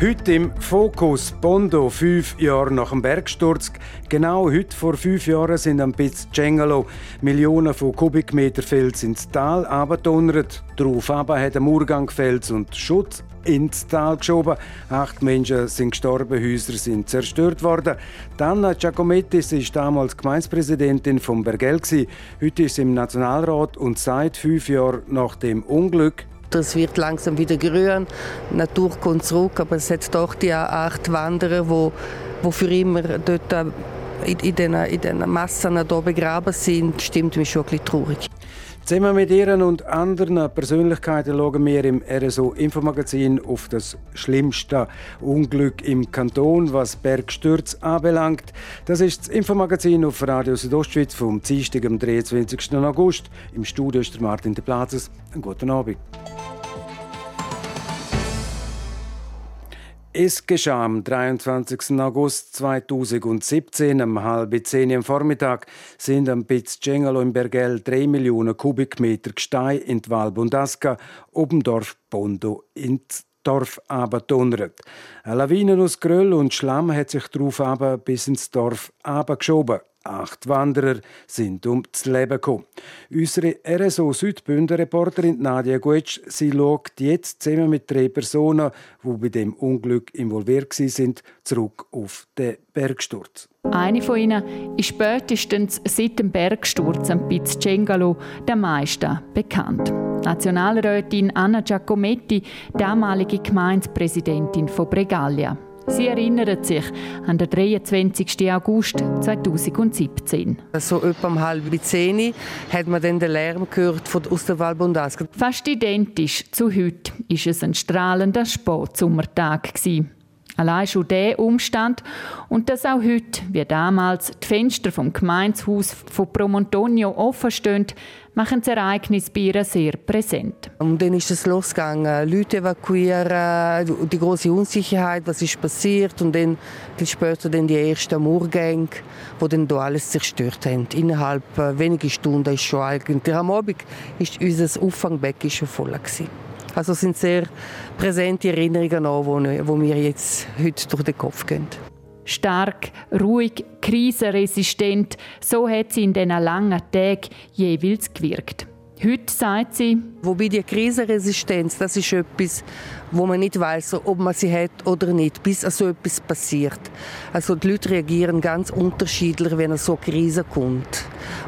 Heute im Fokus Bondo, fünf Jahre nach dem Bergsturz. Genau heute vor fünf Jahren sind am Piz Cengalo Millionen von Kubikmeter Fels ins Tal abgedonnert. Darauf hat ein Murgang Fels und Schutz ins Tal geschoben. Acht Menschen sind gestorben, Häuser sind zerstört worden. Anna Giacomettis ist damals Gemeindepräsidentin von Bergell. Heute ist sie im Nationalrat und seit fünf Jahren nach dem Unglück es wird langsam wieder grün, Natur kommt zurück, aber es hat doch die acht Wanderer, wo, wo für immer dort äh, in, in den Massen hier begraben sind, stimmt mich schon ein bisschen traurig. Zusammen mit Ihren und anderen Persönlichkeiten schauen wir im RSO Infomagazin auf das schlimmste Unglück im Kanton, was Bergstürz anbelangt. Das ist das Infomagazin auf Radio Südostschweiz vom Dienstag, am 23. August. Im Studio ist Martin de Plazes. Einen guten Abend. Es geschah am 23. August 2017 um halb zehn am Vormittag sind am Piz Cengalo im Bergell drei Millionen Kubikmeter Gestein in die Val Bundasca oben Dorf Bondo ins Dorf abgedonnert. Eine Lawine aus Gröll und Schlamm hat sich darauf bis ins Dorf abgeschoben. Acht Wanderer sind ums Leben gekommen. Unsere RSO Südbünden Reporterin Nadia Guetsch, sie schaut jetzt zusammen mit drei Personen, die bei dem Unglück involviert sind, zurück auf den Bergsturz. Eine von ihnen ist spätestens seit dem Bergsturz am Piz Cengalo der meisten bekannt. Nationalrätin Anna Giacometti, damalige Gemeindepräsidentin von Bregaglia. Sie erinnert sich an den 23. August 2017. So etwa um halb zehn hat man dann den Lärm gehört von, aus der Valbondaska. Fast identisch zu heute war es ein strahlender Sportsommertag. Allein schon der Umstand und dass auch heute, wie damals, die Fenster vom Gemeinshaus von Promontonio offen stehen, machen das Ereignis bei ihr sehr präsent. Und dann ist es losgegangen, Leute evakuieren, die große Unsicherheit, was ist passiert und dann viel später dann die ersten Murgänge, wo dann da alles zerstört haben. Innerhalb äh, weniger Stunden ist schon eigentlich, am Abend ist unser Auffangbecken schon voll gewesen. Also es sind sehr präsente Erinnerungen an, die mir jetzt heute durch den Kopf gehen. Stark, ruhig, krisenresistent, so hat sie in diesen langen Tagen jeweils gewirkt. Heute sagt sie, Wobei die Krisenresistenz, das ist etwas, wo man nicht weiß, ob man sie hat oder nicht, bis so etwas passiert. Also die Leute reagieren ganz unterschiedlich, wenn so eine Krise kommt.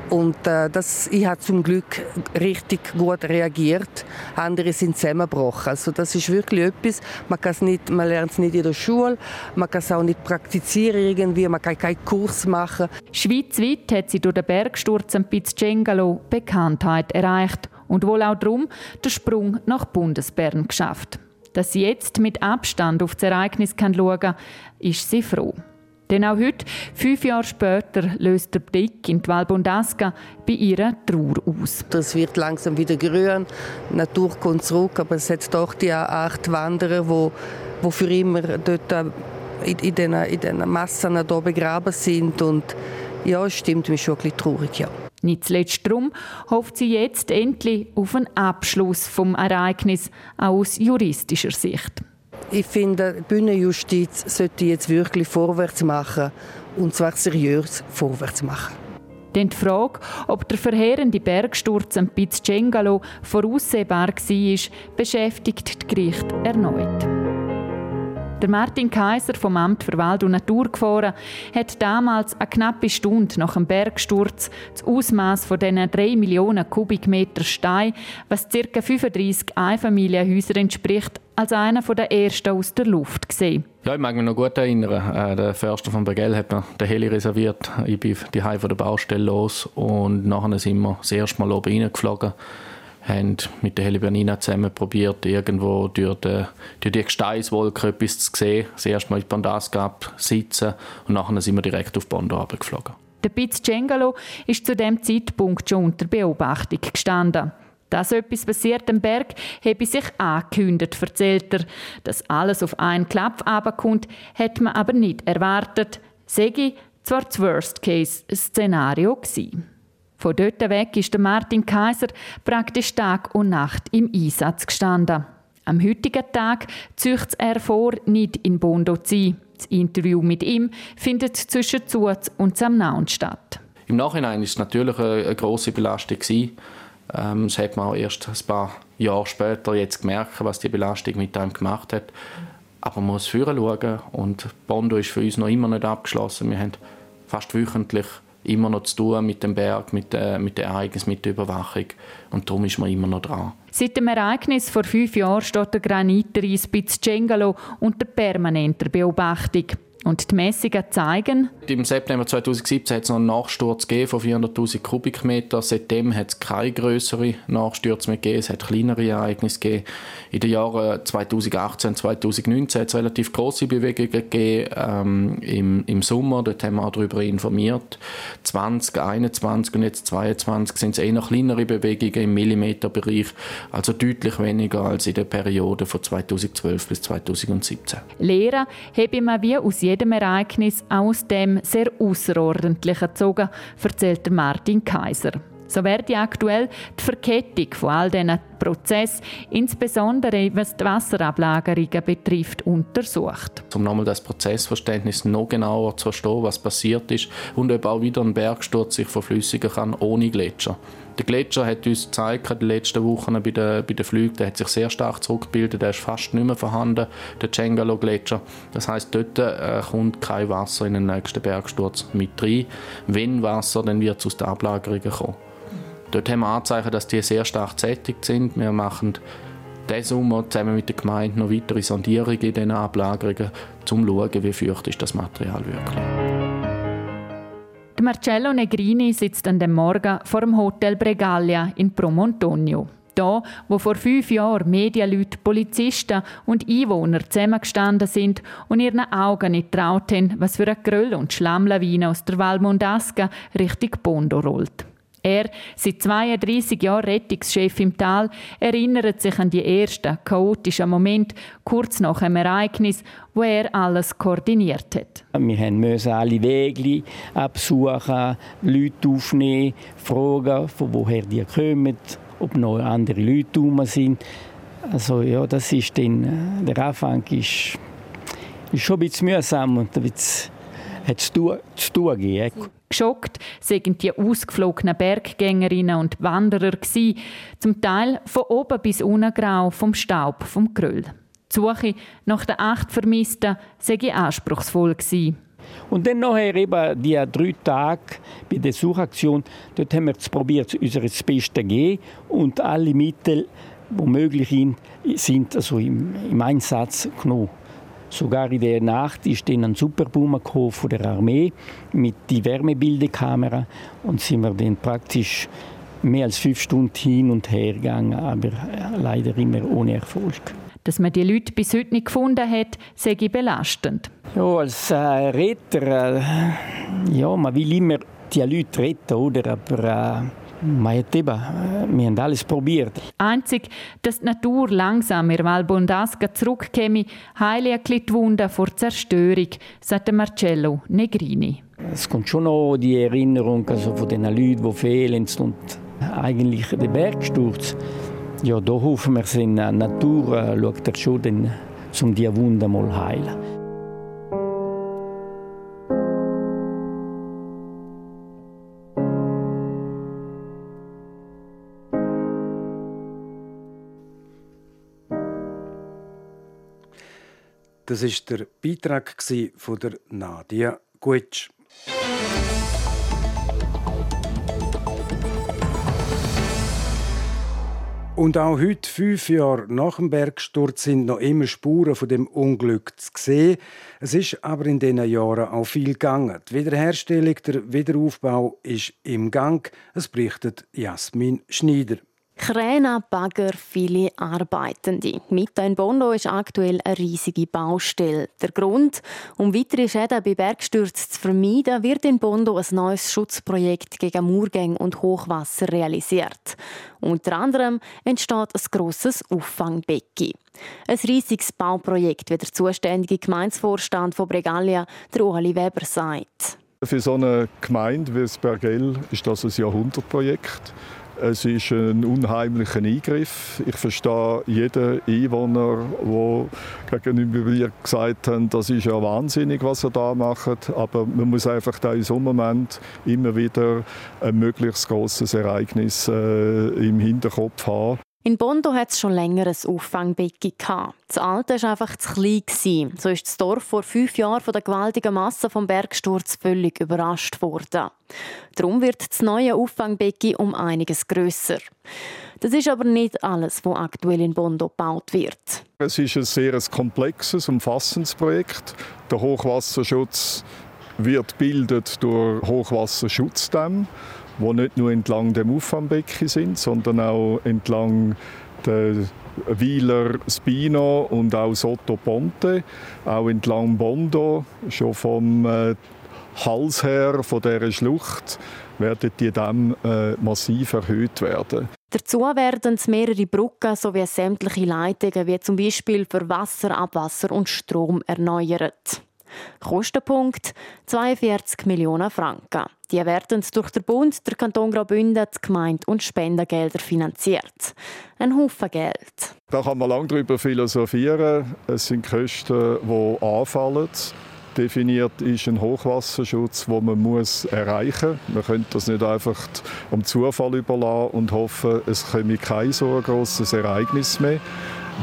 Und äh, das, ich habe zum Glück richtig gut reagiert. Andere sind zusammengebrochen. Also das ist wirklich etwas, man, nicht, man lernt es nicht in der Schule, man kann es auch nicht praktizieren irgendwie, man kann keinen Kurs machen. Schweizweit hat sie durch den Bergsturz am Piz Cengalo Bekanntheit erreicht und wohl auch darum den Sprung nach Bundesbern geschafft. Dass sie jetzt mit Abstand auf das Ereignis schauen kann, ist sie froh. Denn auch heute, fünf Jahre später, löst der Blick in die Valbondasca bei ihrer Trauer aus. Es wird langsam wieder grün, die Natur kommt zurück, aber es hat doch die acht Wanderer, die, für immer dort äh, in, diesen, Massen hier begraben sind. Und ja, es stimmt mich schon ein bisschen traurig, ja. Nicht zuletzt darum hofft sie jetzt endlich auf einen Abschluss vom Ereignis auch aus juristischer Sicht. Ich finde, die Bühnenjustiz sollte jetzt wirklich vorwärts machen und zwar seriös vorwärts machen. Denn die Frage, ob der verheerende Bergsturz am Piz Cengalo voraussehbar war, beschäftigt das Gericht erneut. Der Martin Kaiser vom Amt für Wald und Natur gefahren, hat damals eine knappe Stunde nach dem Bergsturz das Ausmaß von diesen 3 Millionen Kubikmeter Stein, was ca. 35 Einfamilienhäuser entspricht, als einer der ersten aus der Luft gesehen. Ja, ich mag mich noch gut erinnern. Äh, der Förster von Bergell hat mir den Heli reserviert. Ich bin die von der Baustelle los und nachher sind wir das erste Mal oben reingeflogen haben mit der Helibernina zusammen probiert, irgendwo durch die, durch die Gesteinswolke etwas zu sehen. Das erste Mal in Bandasgab sitzen und nachher sind wir direkt auf Bondo geflogen. Der Piz Cengalo ist zu dem Zeitpunkt schon unter Beobachtung gestanden. Dass etwas passiert am Berg, habe sich angekündigt, erzählt er. Dass alles auf einen Klapp abkommt, hätte man aber nicht erwartet. Segi zwar das Worst-Case-Szenario gewesen. Von dort weg ist Martin Kaiser praktisch Tag und Nacht im Einsatz gestanden. Am heutigen Tag zücht er vor, nicht in Bondo zu sein. Das Interview mit ihm findet zwischen Zuz und Samnaun statt. Im Nachhinein ist es natürlich eine, grosse Belastung gewesen. Ähm, das hat man auch erst ein paar Jahre später jetzt gemerkt, was die Belastung mit einem gemacht hat. Aber man muss führen schauen und Bondo ist für uns noch immer nicht abgeschlossen. Wir haben fast wöchentlich immer noch zu tun mit dem Berg, mit, äh, mit den Ereignissen, mit der Überwachung. Und darum ist man immer noch dran. Seit dem Ereignis vor fünf Jahren steht der Granitreis Pizzcengalo unter permanenter Beobachtung. Und die Messungen zeigen? Im September 2017 hat es noch einen Nachsturz von 400.000 Kubikmeter. Seitdem hat es keine größeren Nachstürze mehr gegeben. Es hat kleinere Ereignisse gegeben. In den Jahren 2018 2019 hat es relativ große Bewegungen gegeben. Ähm, im, Im Sommer, dort haben wir auch darüber informiert. 2021 und jetzt 2022 sind es eher kleinere Bewegungen im Millimeterbereich. Also deutlich weniger als in der Periode von 2012 bis 2017. Lehrer habe man wie aus jedem Ereignis aus dem sehr Außerordentlichen gezogen, erzählt Martin Kaiser. So werde aktuell die Verkettung von all diesen Prozessen, insbesondere was die Wasserablagerungen betrifft, untersucht. Um nochmal das Prozessverständnis noch genauer zu verstehen, was passiert ist und ob auch wieder ein Bergsturz sich verflüssigen kann ohne Gletscher. Der Gletscher hat uns gezeigt, in den letzten Wochen bei den, bei den Flügen, der hat sich sehr stark zurückgebildet, der ist fast nicht mehr vorhanden, der Cengalo-Gletscher. Das heißt, dort äh, kommt kein Wasser in den nächsten Bergsturz mit rein. Wenn Wasser, dann wird es aus den Ablagerungen kommen. Dort haben wir Anzeichen, dass die sehr stark gesättigt sind. Wir machen diesen Sommer zusammen mit der Gemeinde noch weitere Sondierungen in diesen Ablagerungen, um zu schauen, wie feucht ist das Material wirklich. Marcello Negrini sitzt an dem Morgen vor dem Hotel Bregalia in Promontonio. Da, wo vor fünf Jahren Medienleute, Polizisten und Einwohner zusammengestanden sind und ihren Augen nicht traut haben, was für eine Gröll- und Schlammlawine aus der Val Mondasca Richtung Bondo rollt. Er, seit 32 Jahren Rettungschef im Tal, erinnert sich an die ersten chaotischen Momente kurz nach dem Ereignis, wo er alles koordiniert hat. Wir mussten alle Wege absuchen, Leute aufnehmen, fragen, von woher die kommen, ob noch andere Leute herum sind. Also ja, das ist dann, der Anfang ist, ist schon ein bisschen mühsam und ein bisschen hat es zu tun gegeben. Geschockt sind die ausgeflogenen Berggängerinnen und Wanderer gewesen, zum Teil von oben bis unten grau vom Staub vom Gröll. Die Suche nach den acht Vermissten sei anspruchsvoll gewesen. Und dann nachher eben die drei Tage bei der Suchaktion, dort haben wir probiert, unser Bestes zu geben und alle Mittel, die möglich sind, also im, im Einsatz genommen. Sogar in der Nacht ist dann ein Superboomer von der Armee mit die Wärmebildekamera und sind wir dann praktisch mehr als fünf Stunden hin und her gegangen, aber leider immer ohne Erfolg. Dass man die Leute bis heute nicht gefunden hat, sei belastend. Ja, als äh, Retter, äh, ja, man will immer die Leute retten, oder? Aber äh, wir haben alles probiert. Einzig, dass die Natur langsam in Val Bondasca zurückkäme, heile die Wunden vor Zerstörung, sagt Marcello Negrini. Es kommt schon noch die Erinnerung also von den Leuten, die fehlen und eigentlich der Bergsturz. Ja, da hoffen wir, dass die Natur äh, schaut schon, um diese Wunden mal heilen. Das ist der Beitrag von der Nadia Gutsch. Und auch heute, fünf Jahre nach dem Bergsturz, sind noch immer Spuren von dem Unglück zu sehen. Es ist aber in diesen Jahren auch viel gegangen. Die Wiederherstellung, der Wiederaufbau ist im Gang. Es berichtet Jasmin Schneider. Kräne, Bagger, viele Arbeitende. Mitten in Bondo ist aktuell eine riesige Baustelle. Der Grund, um weitere Schäden bei Bergstürzen zu vermeiden, wird in Bondo ein neues Schutzprojekt gegen Murgänge und Hochwasser realisiert. Unter anderem entsteht ein grosses Auffangbecken. Ein riesiges Bauprojekt, wie der zuständige Gemeinsvorstand von Bregalia, der Ueli Weber, sagt. Für so eine Gemeinde wie Bergell ist das ein Jahrhundertprojekt. Es ist ein unheimlicher Eingriff. Ich verstehe jeden Einwohner, der gegenüber mir gesagt hat, das ist ja wahnsinnig, was er da macht. Aber man muss einfach da in so einem Moment immer wieder ein möglichst großes Ereignis äh, im Hinterkopf haben. In Bondo hat es schon länger ein Auffangbecken. Das alte war einfach zu klein. So ist das Dorf vor fünf Jahren von der gewaltigen Masse vom Bergsturz völlig überrascht worden. Darum wird das neue Auffangbecken um einiges grösser. Das ist aber nicht alles, was aktuell in Bondo gebaut wird. Es ist ein sehr komplexes, umfassendes Projekt. Der Hochwasserschutz wird bildet durch Hochwassersschutzdämme die nicht nur entlang dem Auffangbecken sind, sondern auch entlang der Wieler Spino und auch Sotto Ponte, auch entlang Bondo, schon vom äh, Hals her von dieser Schlucht werden die Dämme äh, massiv erhöht werden. Dazu werden mehrere Brücken sowie sämtliche Leitungen, wie zum Beispiel für Wasser, Abwasser und Strom, erneuert. Kostenpunkt 42 Millionen Franken. Die werden durch den Bund, der Kanton Graubünden, die Gemeinde und Spendengelder finanziert. Ein Haufen Geld. Da kann man lange darüber philosophieren. Es sind Kosten, die anfallen. Definiert ist ein Hochwasserschutz, den man muss erreichen muss. Man könnte das nicht einfach am Zufall überlassen und hoffen, es komme kein so großes Ereignis mehr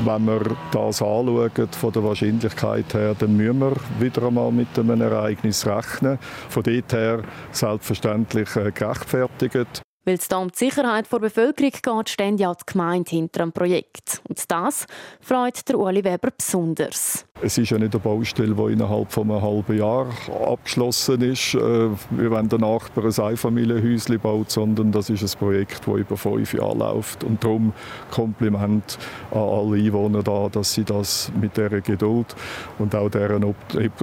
wenn wir das anschauen, von der Wahrscheinlichkeit her, dann müssen wir wieder einmal mit einem Ereignis rechnen. Von dort her selbstverständlich äh, gerechtfertigt. Weil es da um die Sicherheit der Bevölkerung geht, stehen ja die Gemeinde hinter dem Projekt. Und das freut der Uli Weber besonders. Es ist ja nicht eine Baustelle, die innerhalb von einem halben Jahr abgeschlossen ist, äh, wie wenn der Nachbar ein Einfamilienhäuschen baut, sondern das ist ein Projekt, das über fünf Jahre läuft. Und darum Kompliment an alle Einwohner da, dass sie das mit dieser Geduld und auch deren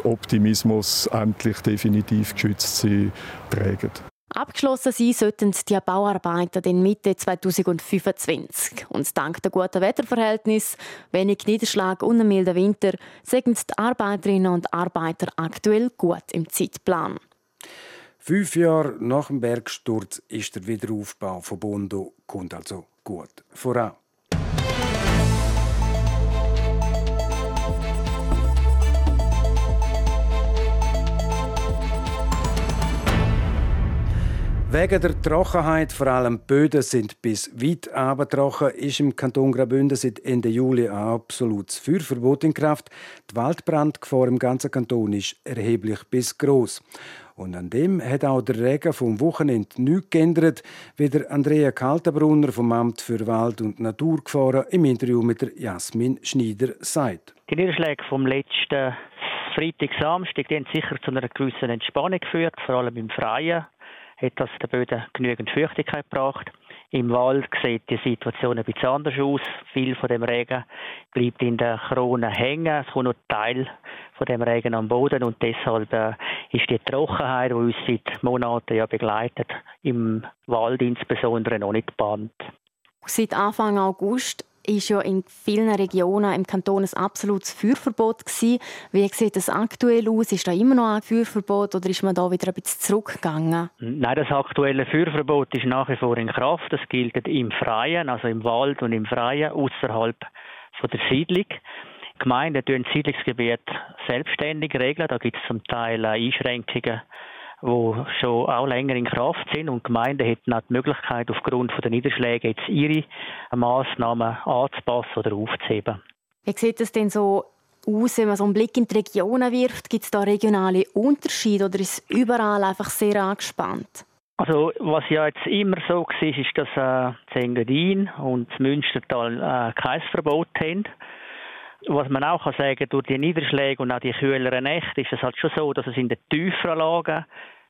Optimismus endlich definitiv geschützt sie tragen. Abgeschlossen sein sollten die Bauarbeiten in Mitte 2025. Und dank der guten Wetterverhältnis, wenig Niederschlag und einem milden Winter sind die Arbeiterinnen und Arbeiter aktuell gut im Zeitplan. Fünf Jahre nach dem Bergsturz ist der Wiederaufbau von Bondo kommt also gut voran. Wegen der Trockenheit, vor allem die Böden sind bis weit trocken, ist im Kanton Graubünden seit Ende Juli ein absolutes Feuerverbot in Kraft. Die Waldbrandgefahr im ganzen Kanton ist erheblich bis groß. Und an dem hat auch der Regen vom Wochenende nichts geändert, wie der Andrea Kaltenbrunner vom Amt für Wald- und Naturgefahren im Interview mit der Jasmin Schneider sagt. Die Niederschläge vom letzten Freitag, Samstag die haben sicher zu einer gewissen Entspannung geführt, vor allem im Freien hat das der Böden genügend Feuchtigkeit gebracht. Im Wald sieht die Situation ein bisschen anders aus. Viel von dem Regen bleibt in der Krone hängen. Es kommt nur Teil von dem Regen am Boden und deshalb äh, ist die Trockenheit, die uns seit Monaten ja begleitet, im Wald insbesondere noch nicht gebannt. Seit Anfang August ist ja in vielen Regionen im Kanton ein absolutes Feuerverbot gewesen. Wie sieht das aktuell aus? Ist da immer noch ein Feuerverbot oder ist man da wieder ein bisschen zurückgegangen? Nein, das aktuelle Feuerverbot ist nach wie vor in Kraft. Das gilt im Freien, also im Wald und im Freien, außerhalb der Siedlung. Die Gemeinden tun das Siedlungsgebiet selbstständig regeln. Da gibt es zum Teil Einschränkungen die schon auch länger in Kraft sind und Gemeinden hätten auch die Möglichkeit, aufgrund der Niederschläge jetzt ihre Massnahmen anzupassen oder aufzuheben. Wie sieht es denn so aus, wenn man so einen Blick in die Regionen wirft? Gibt es da regionale Unterschiede oder ist es überall einfach sehr angespannt? Also was ja jetzt immer so war, ist, dass äh, Engadin und das Münstertal äh, kein Verbot haben. Was man auch kann sagen durch die Niederschläge und auch die kühleren Nächte ist es halt schon so, dass es in den tieferen Lagen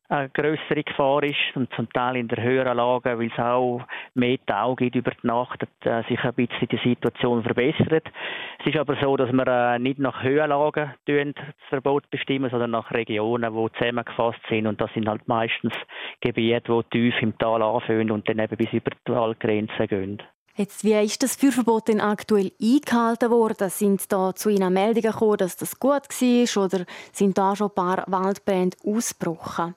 eine größere Gefahr ist und zum Teil in der höheren Lage, weil es auch mehr Tau gibt über die Nacht, äh, sich ein bisschen die Situation verbessert. Es ist aber so, dass wir äh, nicht nach Höhenlagen das Verbot bestimmen, sondern nach Regionen, die zusammengefasst sind und das sind halt meistens Gebiete, die tief im Tal anfangen und dann eben bis über die Waldgrenzen gehen. Jetzt, wie ist das Feuerverbot denn aktuell eingehalten worden? Sind da zu Ihnen Meldungen gekommen, dass das gut war oder sind da schon ein paar Waldbrände ausgebrochen?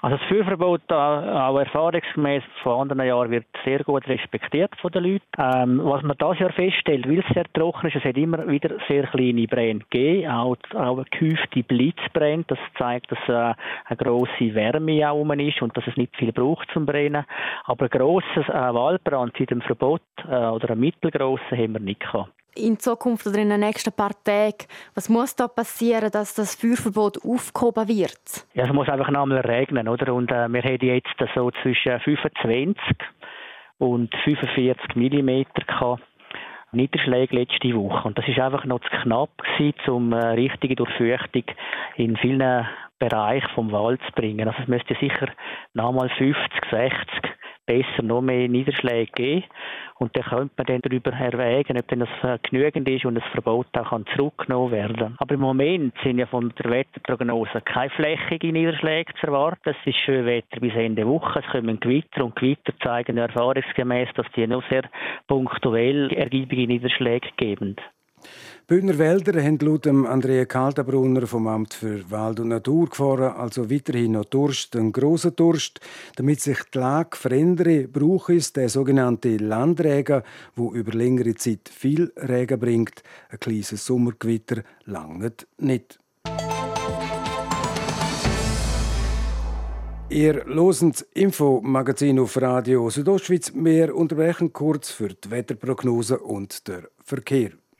Also das Führverbot, auch erfahrungsgemäß von anderen Jahren, wird sehr gut respektiert von den Leuten. Ähm, was man das Jahr feststellt, weil es sehr trocken ist, es hat immer wieder sehr kleine Brände gegeben, auch, auch gehäufte Blitzbrände. Das zeigt, dass äh, eine grosse Wärme auch ist und dass es nicht viel braucht zum Brennen. Aber ein grosses äh, Waldbrand seit dem Verbot äh, oder ein mittelgrossen haben wir nicht gehabt in Zukunft oder in den nächsten paar Tagen, was muss da passieren, dass das Feuerverbot aufgehoben wird? Ja, es muss einfach nochmal regnen, oder? Und äh, wir haben jetzt so zwischen 25 und 45 mm. Niederschläge letzte Woche. Und das ist einfach noch zu knapp gewesen, um äh, richtige Durchfeuchtung in vielen Bereichen vom Wald zu bringen. Also es müsste sicher nochmal 50, 60 besser noch mehr Niederschläge geben. Und dann könnte man dann darüber erwägen, ob das äh, genügend ist und das Verbot auch kann zurückgenommen werden Aber im Moment sind ja von der Wetterprognose keine flächigen Niederschläge zu erwarten. Es ist schön Wetter bis Ende Woche. Es kommen Gewitter und Gewitter zeigen erfahrungsgemäß, dass die nur sehr punktuell ergiebige Niederschläge geben. Bündner Wälder haben laut Andrea Kaltenbrunner vom Amt für Wald und Natur gefahren, also weiterhin noch Durst, einen grossen Durst. Damit sich die Lage verändere, braucht es der sogenannte Landregen, wo über längere Zeit viel Regen bringt. Ein kleines Sommergewitter langt nicht. Ihr loset Infomagazin auf Radio Südostschweiz. Wir unterbrechen kurz für die Wetterprognose und der Verkehr.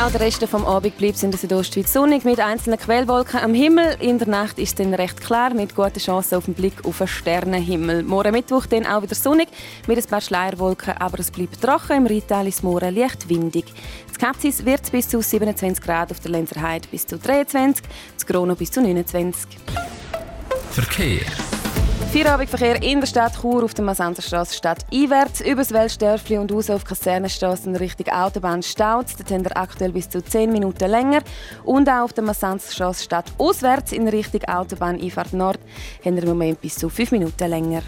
auch der Rest vom Abend bleibt in der Südostschweiz sonnig mit einzelnen Quellwolken am Himmel. In der Nacht ist es recht klar mit guten Chancen auf den Blick auf einen Sternenhimmel. Morgen Mittwoch dann auch wieder sonnig mit ein paar Schleierwolken, aber es bleibt trocken. Im Rheintal ist morgen leicht windig. Das Kapzis wird bis zu 27 Grad, auf der Lenzer Heide bis zu 23, das Grono bis zu 29. Verkehr. Feierabendverkehr in der Stadt Chur auf der Masanzerstraße Stadt einwärts, übers Weltstörfli und raus auf Kasernenstraße in Richtung Autobahn staut. Dort haben wir aktuell bis zu 10 Minuten länger. Und auch auf der Masanzerstraße Stadt auswärts in Richtung Autobahn Einfahrt Nord haben wir im Moment bis zu 5 Minuten länger.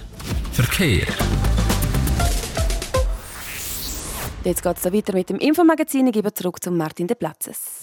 Verkehr. Jetzt geht es weiter mit dem Infomagazin. Ich gebe zurück zu Martin de Platzes.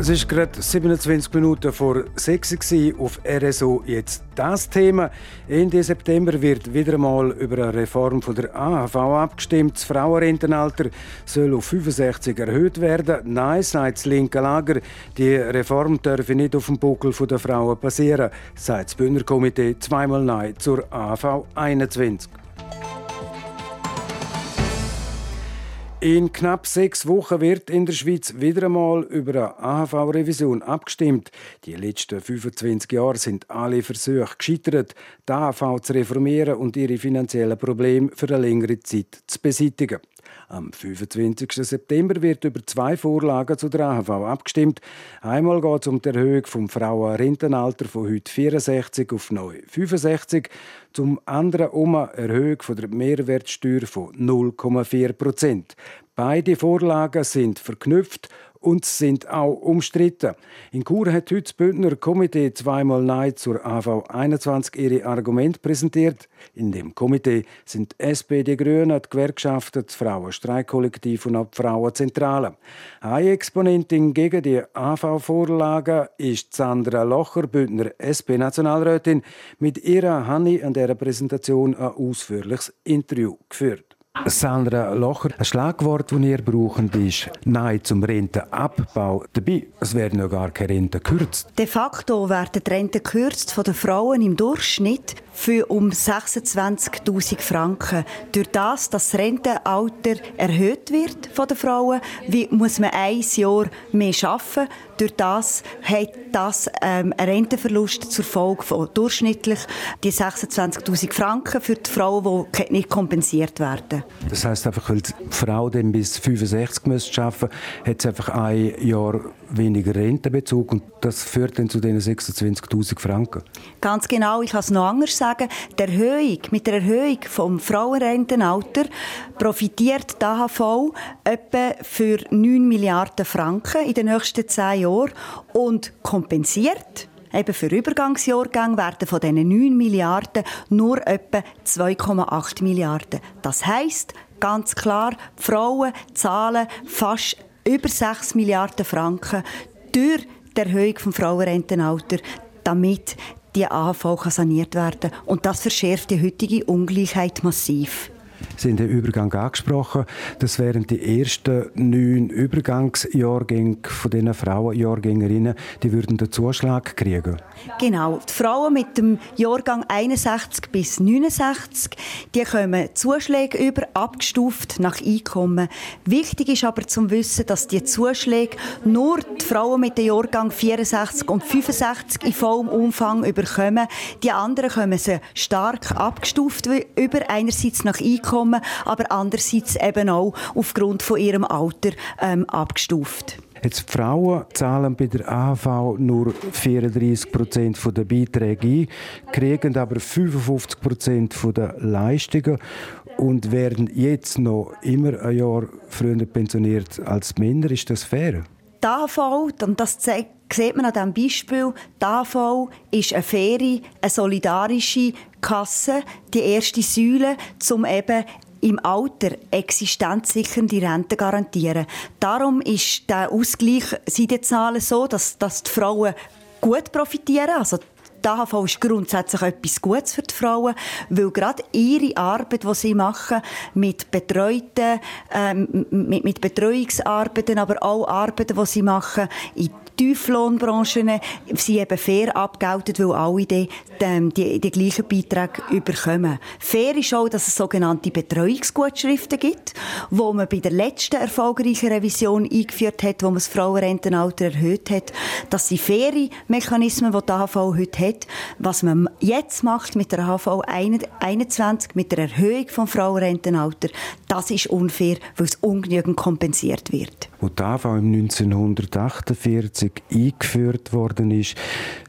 Es ist gerade 27 Minuten vor 6 Uhr auf RSO. Jetzt das Thema. Ende September wird wieder einmal über eine Reform von der AHV abgestimmt. Das Frauenrentenalter soll auf 65 erhöht werden. Nein, sagt das linke Lager. Die Reform dürfe nicht auf dem Buckel der Frauen passieren, sagt das Bündnerkomitee zweimal Nein zur AHV 21. In knapp sechs Wochen wird in der Schweiz wieder einmal über eine AHV-Revision abgestimmt. Die letzten 25 Jahre sind alle Versuche gescheitert, die AHV zu reformieren und ihre finanziellen Probleme für eine längere Zeit zu beseitigen. Am 25. September wird über zwei Vorlagen zu der AHV abgestimmt. Einmal geht es um die Erhöhung vom Frauenrentenalter von heute 64 auf neu 65, zum anderen um eine Erhöhung von der Mehrwertsteuer von 0,4 Prozent. Beide Vorlagen sind verknüpft und sind auch umstritten. In Chur hat heute das Bündner Komitee zweimal Nein zur AV 21 ihre Argumente präsentiert. In dem Komitee sind die SPD, die Grünen, die Gewerkschaften, das Frauenstreikkollektiv und auch die Frauenzentrale. Eine Exponentin gegen die AV-Vorlagen ist Sandra Locher, Bündner SP-Nationalrätin. Mit ihrer Hanni an dieser Präsentation ein ausführliches Interview geführt. Sandra Locher, ein Schlagwort, das ihr brauchen, ist Nein zum Rentenabbau. Dabei, es werden ja gar keine Renten gekürzt. De facto werden die Renten gekürzt von den Frauen im Durchschnitt für um 26.000 Franken. Durch das, dass das Rentenalter erhöht wird von den Frauen, wie muss man ein Jahr mehr arbeiten. Durch das hat das ähm, einen Rentenverlust zur Folge von durchschnittlich die 26.000 Franken für die Frauen, die nicht kompensiert werden. Das heißt einfach, weil die Frau dann bis 65 müsste arbeiten, hat sie einfach ein Jahr weniger Rentenbezug und das führt dann zu diesen 26.000 Franken. Ganz genau. Ich kann es noch anders sagen. Die Erhöhung, mit der Erhöhung vom Frauenrentenalter profitiert die AHV etwa für 9 Milliarden Franken in den nächsten 10 Jahren und kompensiert Eben für Übergangsjahrgänge werden von diesen 9 Milliarden nur etwa 2,8 Milliarden. Das heißt ganz klar, die Frauen zahlen fast über 6 Milliarden Franken durch die Erhöhung des Frauenrentenalters, damit die AHV saniert werden kann. Und das verschärft die heutige Ungleichheit massiv. Sie haben den Übergang angesprochen. Das wären die ersten neun Übergangsjahrgänge von diesen Frauenjahrgängerinnen, die würden den Zuschlag kriegen. Genau. Die Frauen mit dem Jahrgang 61 bis 69, die kommen Zuschläge über, abgestuft nach Einkommen. Wichtig ist aber zum Wissen, dass die Zuschläge nur die Frauen mit dem Jahrgang 64 und 65 in vollem Umfang überkommen. Die anderen kommen sie stark abgestuft über, einerseits nach Einkommen Einkommen, aber andererseits eben auch aufgrund von ihrem Alter ähm, abgestuft. Jetzt Frauen zahlen bei der AHV nur 34 Prozent der Beiträge ein, kriegen aber 55 Prozent der Leistungen und werden jetzt noch immer ein Jahr früher pensioniert als Männer. Ist das fair? Die AHV, und das zeigt sieht man an diesem Beispiel, die AV ist eine faire, eine solidarische Kasse, die erste Säule, um eben im Alter existenzsichernde Rente garantieren. Darum ist der Ausgleich Seidenzahlen so, dass, dass die Frauen gut profitieren. Also die AHV ist grundsätzlich etwas Gutes für die Frauen, weil gerade ihre Arbeit, die sie machen, mit Betreuten, ähm, mit, mit Betreuungsarbeiten, aber auch Arbeiten, die sie machen in Tieflohnbranchen sind eben fair abgelten, weil alle die, die, die, die gleichen Beiträge überkommen. Fair ist auch, dass es sogenannte Betreuungsgutschriften gibt, wo man bei der letzten erfolgreichen Revision eingeführt hat, wo man das Frauenrentenalter erhöht hat. Das sind faire Mechanismen, die die AHV heute hat. Was man jetzt macht mit der AHV 21, mit der Erhöhung vom Frauenrentenalter, das ist unfair, weil es ungenügend kompensiert wird. Wo die im 1948 1990 eingeführt worden ist,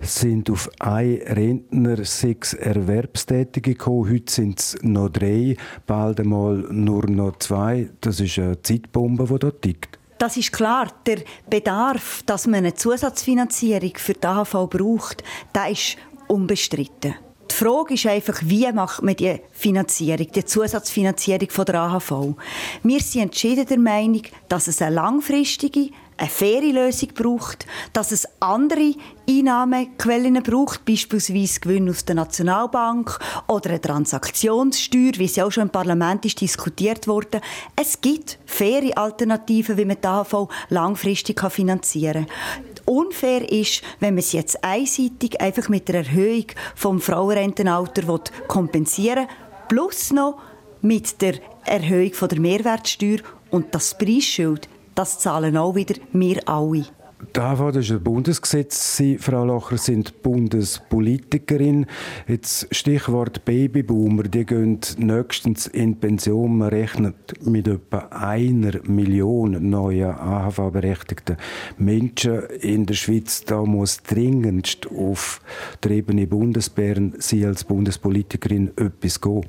sind auf ein Rentner sechs Erwerbstätige gekommen. Heute sind es noch drei, bald einmal nur noch zwei. Das ist eine Zeitbombe, die dort tickt. Das ist klar. Der Bedarf, dass man eine Zusatzfinanzierung für die AHV braucht, der ist unbestritten. Die Frage ist einfach, wie macht man die Finanzierung, die Zusatzfinanzierung von der AHV? Wir sind entschieden der Meinung, dass es eine langfristige, eine faire Lösung braucht, dass es andere Einnahmequellen braucht, beispielsweise Gewinn aus der Nationalbank oder eine Transaktionssteuer, wie sie auch schon im Parlament ist diskutiert wurde. Es gibt faire Alternativen, wie man die AHV langfristig finanzieren kann unfair ist, wenn man es jetzt einseitig einfach mit der Erhöhung vom Frauenrentenalter kompensieren will, plus noch mit der Erhöhung von der Mehrwertsteuer und das Preisschild das zahlen auch wieder wir alle. Da das ist ein Bundesgesetz. Sie, Frau Locher, sind Bundespolitikerin. Jetzt Stichwort Babyboomer. Die gehen nächstens in Pension. Man rechnet mit etwa einer Million neuen AHV-berechtigten Menschen in der Schweiz. Da muss dringendst auf der Ebene Bundesbären Sie als Bundespolitikerin etwas gehen.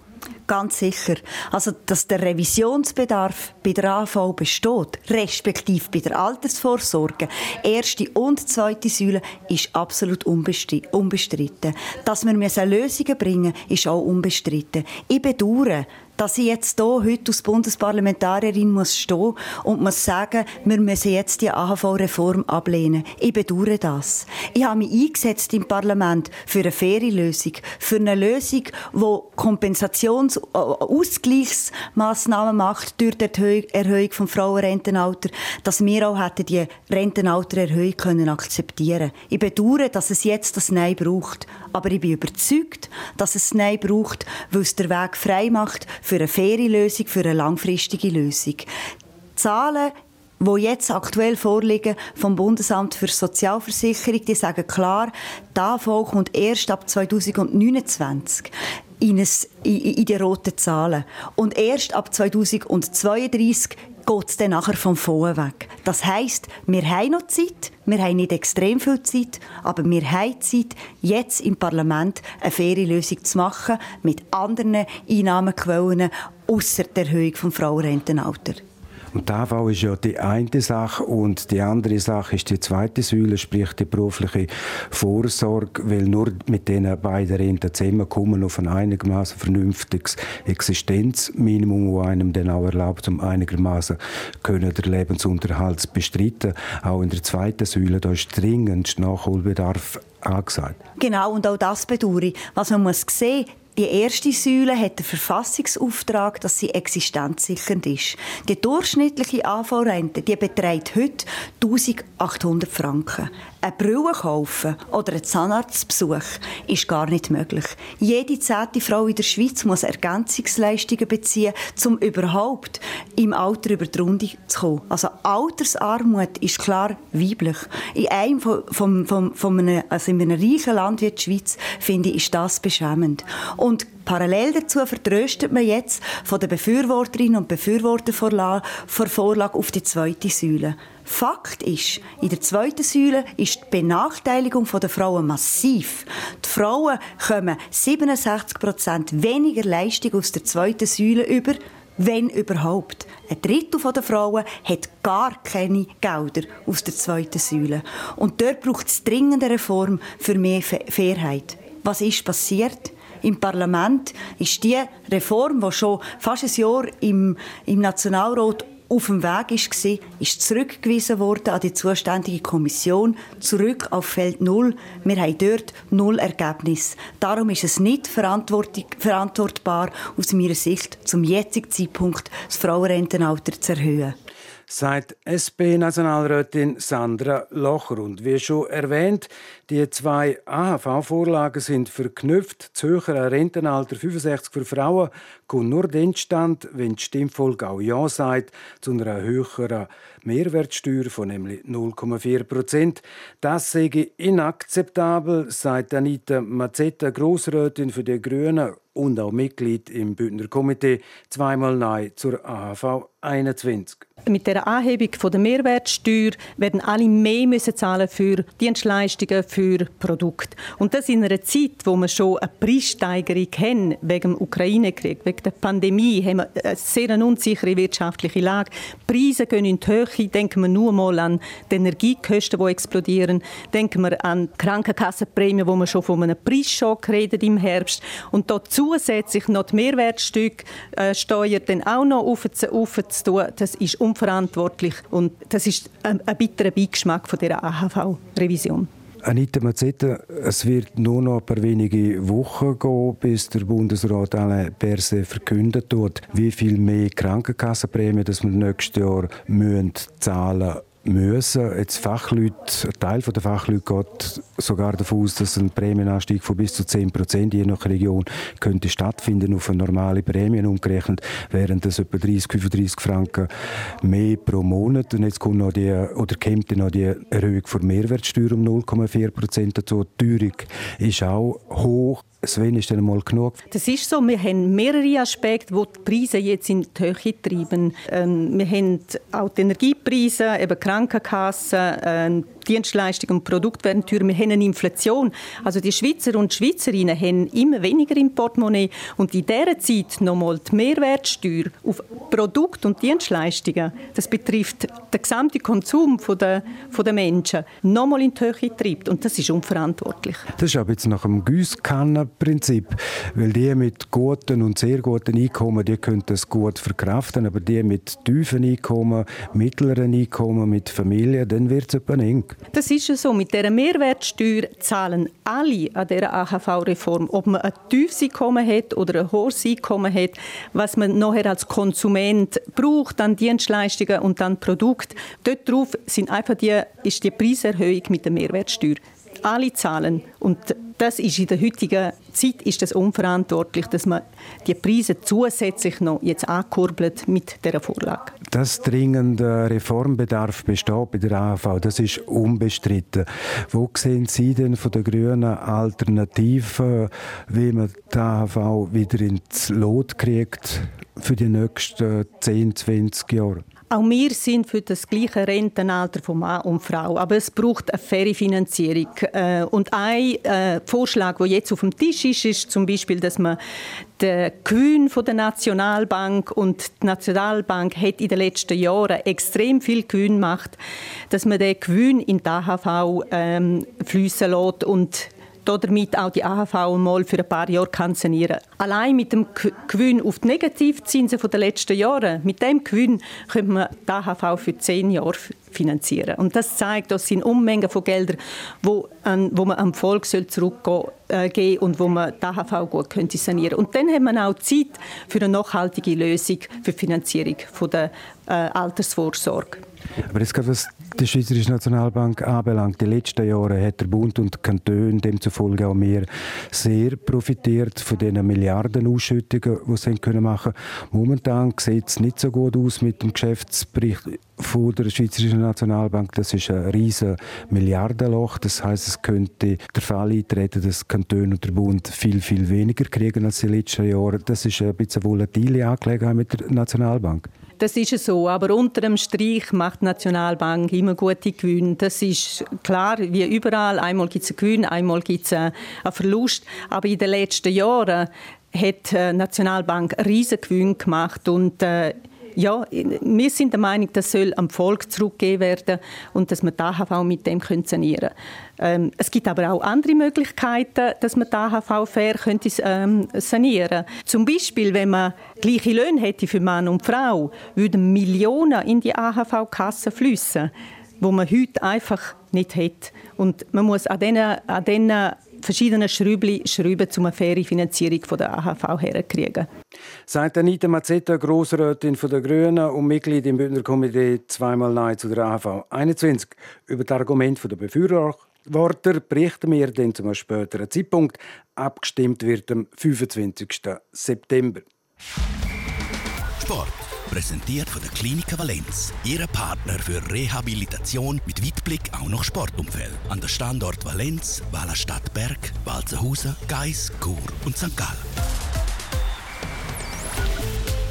Ganz sicher. Also, dass der Revisionsbedarf bei der AV besteht, respektive bei der Altersvorsorge, erste und zweite Säule, ist absolut unbestritten. Dass wir Lösungen bringen müssen, ist auch unbestritten. Ich bedauere, dass ich jetzt hier heute als Bundesparlamentarierin muss stehen und muss sagen, wir müssen jetzt die AHV-Reform ablehnen. Ich bedauere das. Ich habe mich eingesetzt im Parlament für eine faire Lösung, für eine Lösung, die Kompensations- äh, Ausgleichsmaßnahmen macht durch die Erhöhung des Frauenrentenalters, dass wir auch hätten die Rentenaltererhöhung können akzeptieren. Ich bedauere, dass es jetzt das Nein braucht, aber ich bin überzeugt, dass es Nein braucht, weil es der Weg frei macht für eine faire Lösung, für eine langfristige Lösung. Die Zahlen die jetzt aktuell vorliegen vom Bundesamt für Sozialversicherung, die sagen klar, AV kommt erst ab 2029 in, ein, in, in die roten Zahlen. Und erst ab 2032 geht es dann nachher vom Fonds weg. Das heisst, wir haben noch Zeit, wir haben nicht extrem viel Zeit, aber wir haben Zeit, jetzt im Parlament eine faire Lösung zu machen mit anderen Einnahmequellen außer der Erhöhung des Frauenrentenalters. Und die AV ist ja die eine Sache und die andere Sache ist die zweite Säule, sprich die berufliche Vorsorge, weil nur mit diesen beiden Renten zusammenkommen auf ein einigermaßen vernünftiges Existenzminimum, das einem dann auch erlaubt, um einigermaßen können den Lebensunterhalt zu bestreiten. Auch in der zweiten Säule, da ist dringend Nachholbedarf angesagt. Genau, und auch das bedauere ich. Was man muss sehen, die erste Säule hat den Verfassungsauftrag, dass sie existenzsichernd ist. Die durchschnittliche AV-Rente beträgt heute 1800 Franken. Eine Brille kaufen oder einen Zahnarztbesuch ist gar nicht möglich. Jede zehnte Frau in der Schweiz muss Ergänzungsleistungen beziehen, um überhaupt im Alter über die Runde zu kommen. Also Altersarmut ist klar weiblich. In einem, von, von, von, von einem, also in einem reichen Land wie die Schweiz, finde ich, ist das beschämend. Und Parallel dazu vertröstet man jetzt von den Befürworterinnen und Befürwortern vor Vorlage auf die zweite Säule. Fakt ist, in der zweiten Säule ist die Benachteiligung der Frauen massiv. Die Frauen kommen 67 Prozent weniger Leistung aus der zweiten Säule über, wenn überhaupt. Ein Drittel der Frauen hat gar keine Gelder aus der zweiten Säule. Und dort braucht es dringende Reform für mehr Fairheit. Was ist passiert? im Parlament ist die Reform, die schon fast ein Jahr im, im Nationalrat auf dem Weg war, ist zurückgewiesen worden an die zuständige Kommission, zurück auf Feld Null. Wir haben dort null Ergebnis. Darum ist es nicht verantwortbar, aus meiner Sicht, zum jetzigen Zeitpunkt das Frauenrentenalter zu erhöhen sagt SP-Nationalrätin Sandra Locher. Und wie schon erwähnt, die zwei AHV-Vorlagen sind verknüpft. Das höhere Rentenalter 65 für Frauen kommt nur dann stand, wenn die Stimmfolge auch Ja sagt zu einer höheren Mehrwertsteuer von nämlich 0,4 Prozent. Das sei inakzeptabel, sagt Anita Mazzetta, Grossrätin für die Grünen und auch Mitglied im Bündner Komitee, zweimal Nein zur AHV 21. Mit der Anhebung der Mehrwertsteuer werden alle mehr müssen zahlen für Dienstleistungen, für Produkte. Und das in einer Zeit, wo wir schon eine Preissteigerung haben wegen dem Ukraine-Krieg, wegen der Pandemie, haben wir eine sehr unsichere wirtschaftliche Lage. Die Preise gehen in die Höhe. Denken wir nur mal an die Energiekosten, die explodieren. Denken wir an die Krankenkassenprämie, wo wir schon von einem Preisschock reden im Herbst. Und da zusätzlich noch die Mehrwertsteuer dann auch noch aufzutun, das ist unverantwortlich und das ist ein, ein bitterer Beigeschmack von dieser AHV-Revision. Anita Mazzetta, es wird nur noch ein paar wenige Wochen gehen, bis der Bundesrat Alain Berset verkündet wird, wie viel mehr Krankenkassenprämien wir nächstes Jahr müssen zahlen müssen. Jetzt Fachleute, ein Teil der Fachleute geht sogar davon aus, dass ein Prämienanstieg von bis zu 10 Prozent je nach Region könnte stattfinden auf eine normale Prämien umgerechnet, wären das etwa 30, 35 Franken mehr pro Monat. Und jetzt kommt noch die, oder kommt noch die Erhöhung der Mehrwertsteuer um 0,4 Prozent dazu. Die Teuerung ist auch hoch. Sven, ist dann mal genug? Das ist so. Wir haben mehrere Aspekte, die die Preise jetzt in die Höhe treiben. Ähm, wir haben auch die Energiepreise, eben Krankenkassen, äh, Dienstleistungen und Produkte werden teurer. Wir haben eine Inflation. Also die Schweizer und Schweizerinnen haben immer weniger im Portemonnaie und in dieser Zeit nochmal die Mehrwertsteuer auf Produkte und Dienstleistungen, das betrifft den gesamten Konsum der, der Menschen, nochmal in die Höhe treibt und das ist unverantwortlich. Das ist aber jetzt nach dem Gießkannenprinzip, weil die mit guten und sehr guten Einkommen, die können das gut verkraften, aber die mit tiefen Einkommen, mittleren Einkommen, mit Familie, dann wird es etwa eng. Das ist ja so. Mit dieser Mehrwertsteuer zahlen alle an dieser AHV-Reform, ob man ein tiefes Einkommen hat oder ein hohes Einkommen hat, was man nachher als Konsument braucht, dann Dienstleistungen und dann Produkte. Dort drauf sind einfach die, ist die Preiserhöhung mit der Mehrwertsteuer alle zahlen. Und das ist in der heutigen Zeit ist das unverantwortlich, dass man die Preise zusätzlich noch jetzt ankurbelt mit der Vorlage. Dass dringender Reformbedarf besteht bei der AHV, das ist unbestritten. Wo sehen Sie denn von der Grünen Alternativen, wie man die AHV wieder ins Lot kriegt für die nächsten 10, 20 Jahre? Auch wir sind für das gleiche Rentenalter von Mann und Frau, aber es braucht eine faire Finanzierung. Äh, und ein äh, Vorschlag, der jetzt auf dem Tisch ist, ist zum Beispiel, dass man den Gewinn der Nationalbank und die Nationalbank hat in den letzten Jahren extrem viel Gewinn gemacht, dass man den Gewinn in die AHV ähm, fließen lässt und damit auch die AHV mal für ein paar Jahre kann sanieren Allein mit dem Gewinn auf die Negativzinsen der letzten Jahre, mit dem Gewinn könnte man die AHV für zehn Jahre finanzieren. Und das zeigt, dass sind Unmengen von Geldern, wo, an, wo man am Volk zurückgehen äh, und wo man die AHV gut könnte sanieren. Und dann hat man auch Zeit für eine nachhaltige Lösung für die Finanzierung der äh, Altersvorsorge. Aber jetzt gerade was die Schweizerische Nationalbank anbelangt, die letzten Jahre hat der Bund und die Kantone, demzufolge auch wir, sehr profitiert von den Milliardenausschüttungen, die sie können machen Momentan sieht es nicht so gut aus mit dem Geschäftsbericht von der Schweizerischen Nationalbank. Das ist ein riesiges Milliardenloch. Das heißt, es könnte der Fall eintreten, dass Kantone und der Bund viel, viel weniger kriegen als die letzten Jahre. Das ist ein bisschen eine volatile Angelegenheit mit der Nationalbank. Das ist so, aber unter dem Strich macht die Nationalbank immer gute Gewinne. Das ist klar, wie überall. Einmal gibt es einen Gewinn, einmal gibt es einen Verlust. Aber in den letzten Jahren hat die Nationalbank riesige Gewinne gemacht und äh, ja, wir sind der Meinung, das soll am Volk zurückgegeben werden und dass man die AHV mit dem sanieren ähm, Es gibt aber auch andere Möglichkeiten, dass man die AHV fair könnte, ähm, sanieren Zum Beispiel, wenn man gleiche Löhne hätte für Mann und Frau, würden Millionen in die AHV-Kasse fließen, wo man heute einfach nicht hat. Und man muss an diesen, an diesen verschiedene Schrübli schrauben, um eine faire Finanzierung der AHV herzukriegen. Sagt Anita Mazzetta, Grossrätin der Grünen und Mitglied im Bündner Komitee zweimal Nein zu der AHV 21. Über das Argument der Befürworter berichten wir dann zu einem späteren Zeitpunkt. Abgestimmt wird am 25. September. Sport. Präsentiert von der Klinik Valenz. Ihre Partner für Rehabilitation mit Weitblick auch noch Sportumfeld. An der Standort Valenz, Wallerstadt Berg, Walzenhausen, Geis, Chur und St. Gallen.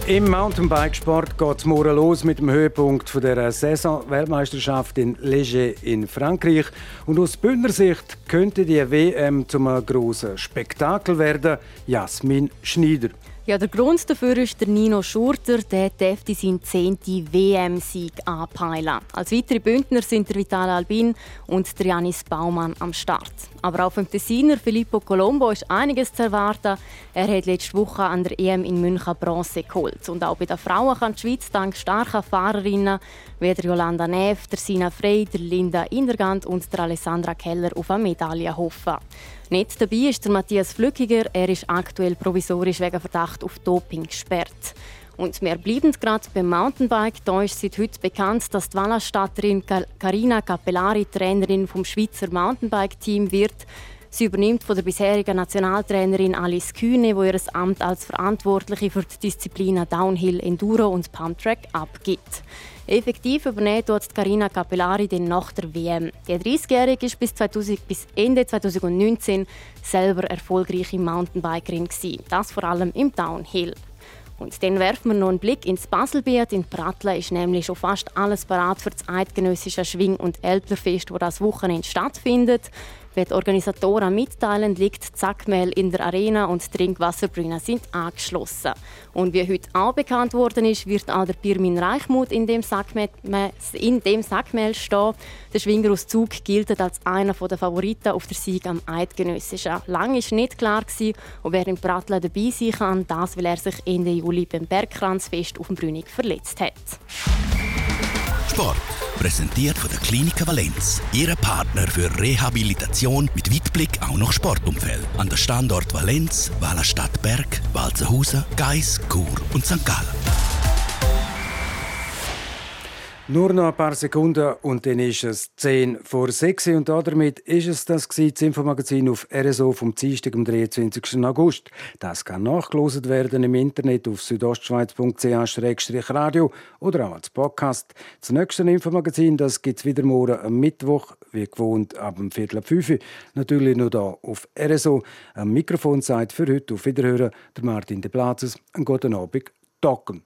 Im Mountainbikesport geht es morgen los mit dem Höhepunkt der Saison-Weltmeisterschaft in Leger in Frankreich. Und aus Bündner Sicht könnte die WM zum großen Spektakel werden. Jasmin Schneider. Ja, der Grund dafür ist der Nino Schurter, der dürfte seinen 10. WM-Sieg anpeilen. Als weitere Bündner sind der Vital Albin und der Janis Baumann am Start. Aber auch vom Tessiner Filippo Colombo ist einiges zu erwarten. Er hat letzte Woche an der EM in München Bronze geholt. Und auch bei den Frauen kann die Schweiz dank starker Fahrerinnen wie der Jolanda Neff, der Sina Frey, der Linda Indergant und der Alessandra Keller auf eine Medaille hoffen. Nicht dabei ist der Matthias Flückiger. Er ist aktuell provisorisch wegen Verdacht auf Doping gesperrt. Und wir bleiben gerade beim Mountainbike. Da ist seit heute bekannt, dass die Wallerstatterin Carina Capellari Trainerin vom Schweizer Mountainbike-Team wird. Sie übernimmt von der bisherigen Nationaltrainerin Alice Kühne, wo ihr Amt als Verantwortliche für die Disziplinen Downhill, Enduro und Pumptrack abgibt. Effektiv übernehmen tut Carina Capellari den nach der WM. Die 30-Jährige war bis, 2000, bis Ende 2019 selber erfolgreiche Mountainbikerin. Das vor allem im Downhill. Und dann werfen wir noch einen Blick ins Baselbiet. In Pratteln ist nämlich schon fast alles parat für das eidgenössische Schwing- und Elblerfest, das das Wochenende stattfindet. Wie die Organisatoren mitteilen, liegt Zackmehl in der Arena und Trinkwasserbrunnen sind angeschlossen. Und wie heute auch bekannt worden ist, wird auch der Pirmin Reichmuth in dem Sackmehl, in stehen. Der Schwinger aus Zug gilt als einer der Favoriten auf der Sieg am Eidgenössischen. Lange war nicht klar, ob er im Prattler dabei sein kann, das weil er sich Ende Juli beim Bergkranzfest auf dem Brünig verletzt hat. Sport. Präsentiert von der Klinik Valenz. Ihre Partner für Rehabilitation mit Weitblick auch noch Sportumfeld. An der Standort Valenz, Wallerstadt Berg, Walzenhausen, Geis, Chur und St. Gallen. Nur noch ein paar Sekunden und dann ist es 10 vor 6 und damit ist es das, das Infomagazin auf RSO vom Dienstag, am 23. August. Das kann nachgelost werden im Internet auf südostschweiz.ch-radio oder auch als Podcast. Das nächste Infomagazin gibt es wieder morgen am Mittwoch, wie gewohnt ab dem Viertel ab 5 Natürlich nur hier auf RSO. Am Mikrofon sagt für heute auf Wiederhören der Martin de Platzes. Einen guten Abend. Docken.